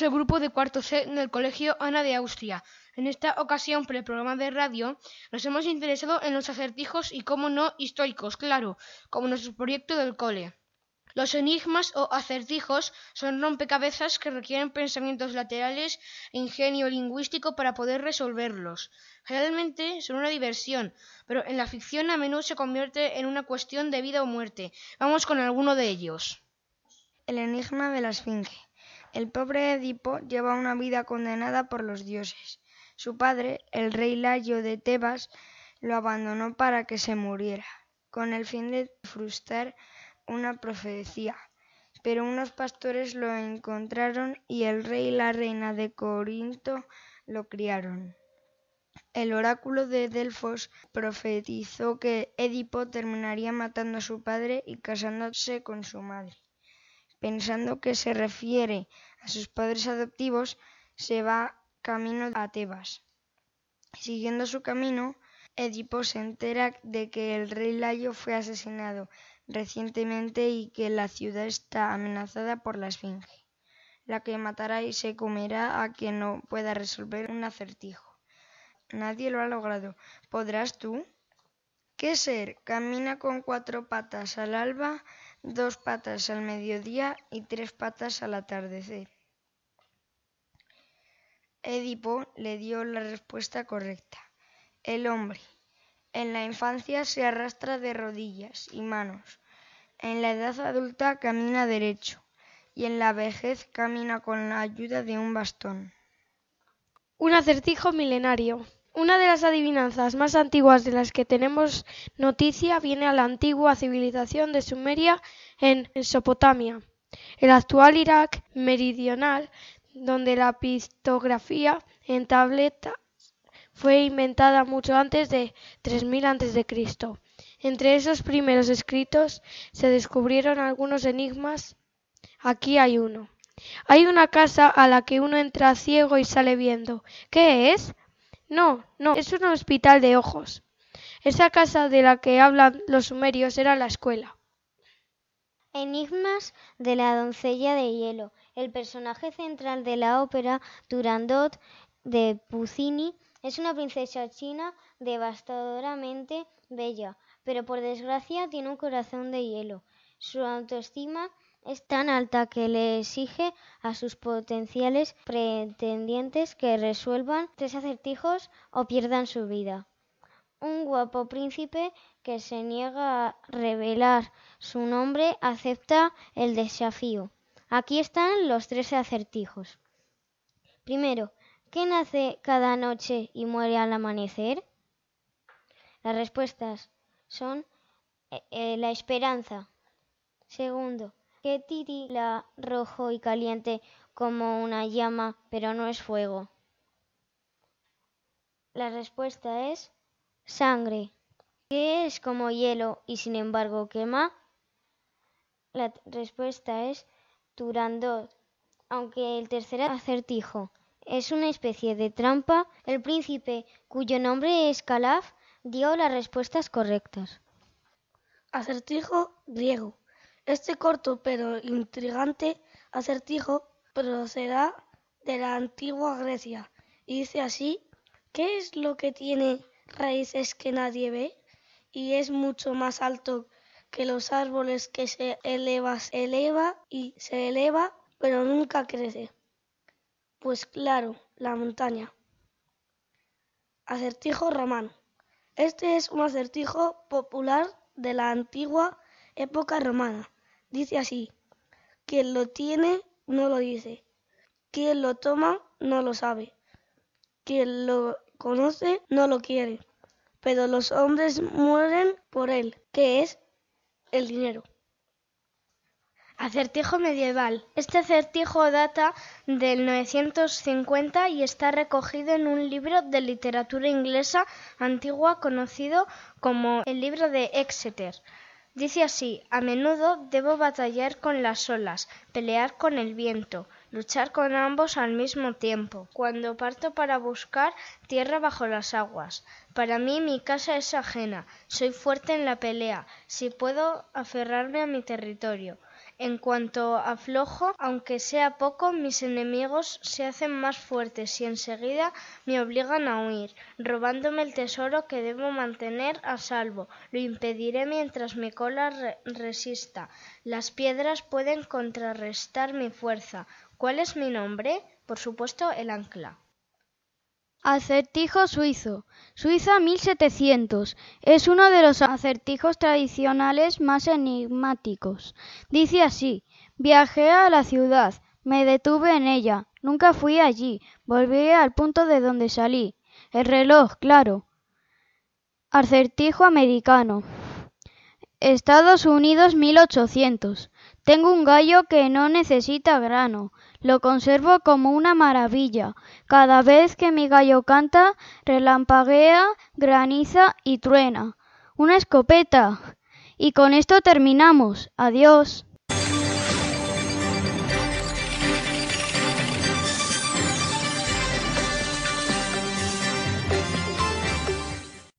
El grupo de cuarto C del Colegio Ana de Austria. En esta ocasión, por el programa de radio, nos hemos interesado en los acertijos y, cómo no, históricos, claro, como nuestro proyecto del cole. Los enigmas o acertijos son rompecabezas que requieren pensamientos laterales e ingenio lingüístico para poder resolverlos. Generalmente son una diversión, pero en la ficción a menudo se convierte en una cuestión de vida o muerte. Vamos con alguno de ellos. El enigma de la Esfinge. El pobre Edipo lleva una vida condenada por los dioses. Su padre, el rey Layo de Tebas, lo abandonó para que se muriera, con el fin de frustrar una profecía. Pero unos pastores lo encontraron y el rey y la reina de Corinto lo criaron. El oráculo de Delfos profetizó que Edipo terminaría matando a su padre y casándose con su madre. Pensando que se refiere a sus padres adoptivos, se va camino a Tebas. Siguiendo su camino, Edipo se entera de que el rey Layo fue asesinado recientemente y que la ciudad está amenazada por la Esfinge, la que matará y se comerá a quien no pueda resolver un acertijo. Nadie lo ha logrado. ¿Podrás tú? ¿Qué ser camina con cuatro patas al alba, dos patas al mediodía y tres patas al atardecer? Edipo le dio la respuesta correcta. El hombre. En la infancia se arrastra de rodillas y manos. En la edad adulta camina derecho y en la vejez camina con la ayuda de un bastón. Un acertijo milenario. Una de las adivinanzas más antiguas de las que tenemos noticia viene a la antigua civilización de Sumeria en Mesopotamia. El actual Irak meridional donde la pictografía en tableta fue inventada mucho antes de 3000 a.C. Entre esos primeros escritos se descubrieron algunos enigmas. Aquí hay uno. Hay una casa a la que uno entra ciego y sale viendo. ¿Qué es? No, no, es un hospital de ojos. Esa casa de la que hablan los sumerios era la escuela. Enigmas de la doncella de hielo. El personaje central de la ópera Turandot de Puccini es una princesa china devastadoramente bella, pero por desgracia tiene un corazón de hielo. Su autoestima es tan alta que le exige a sus potenciales pretendientes que resuelvan tres acertijos o pierdan su vida. Un guapo príncipe que se niega a revelar su nombre acepta el desafío. Aquí están los tres acertijos. Primero, ¿qué nace cada noche y muere al amanecer? Las respuestas son eh, eh, la esperanza. Segundo, ¿qué titila rojo y caliente como una llama, pero no es fuego? La respuesta es sangre. ¿Qué es como hielo y sin embargo quema? La respuesta es Turandot. Aunque el tercer acertijo es una especie de trampa, el príncipe, cuyo nombre es Calaf, dio las respuestas correctas. Acertijo griego. Este corto pero intrigante acertijo procederá de la antigua Grecia y dice así, ¿qué es lo que tiene raíces que nadie ve y es mucho más alto que los árboles que se eleva, se eleva y se eleva, pero nunca crece. Pues claro, la montaña. Acertijo romano. Este es un acertijo popular de la antigua época romana. Dice así, quien lo tiene no lo dice, quien lo toma no lo sabe, quien lo conoce no lo quiere, pero los hombres mueren por él, que es el dinero. Acertijo medieval. Este acertijo data del 950 y está recogido en un libro de literatura inglesa antigua conocido como el libro de Exeter. Dice así, a menudo debo batallar con las olas, pelear con el viento, luchar con ambos al mismo tiempo, cuando parto para buscar tierra bajo las aguas. Para mí mi casa es ajena, soy fuerte en la pelea, si puedo aferrarme a mi territorio. En cuanto aflojo, aunque sea poco, mis enemigos se hacen más fuertes y enseguida me obligan a huir, robándome el tesoro que debo mantener a salvo. Lo impediré mientras mi cola resista. Las piedras pueden contrarrestar mi fuerza. ¿Cuál es mi nombre? Por supuesto, el ancla. Acertijo suizo. Suiza 1700. Es uno de los acertijos tradicionales más enigmáticos. Dice así: Viajé a la ciudad, me detuve en ella, nunca fui allí, volví al punto de donde salí. El reloj, claro. Acertijo americano. Estados Unidos 1800. Tengo un gallo que no necesita grano. Lo conservo como una maravilla. Cada vez que mi gallo canta, relampaguea, graniza y truena. Una escopeta. Y con esto terminamos. Adiós.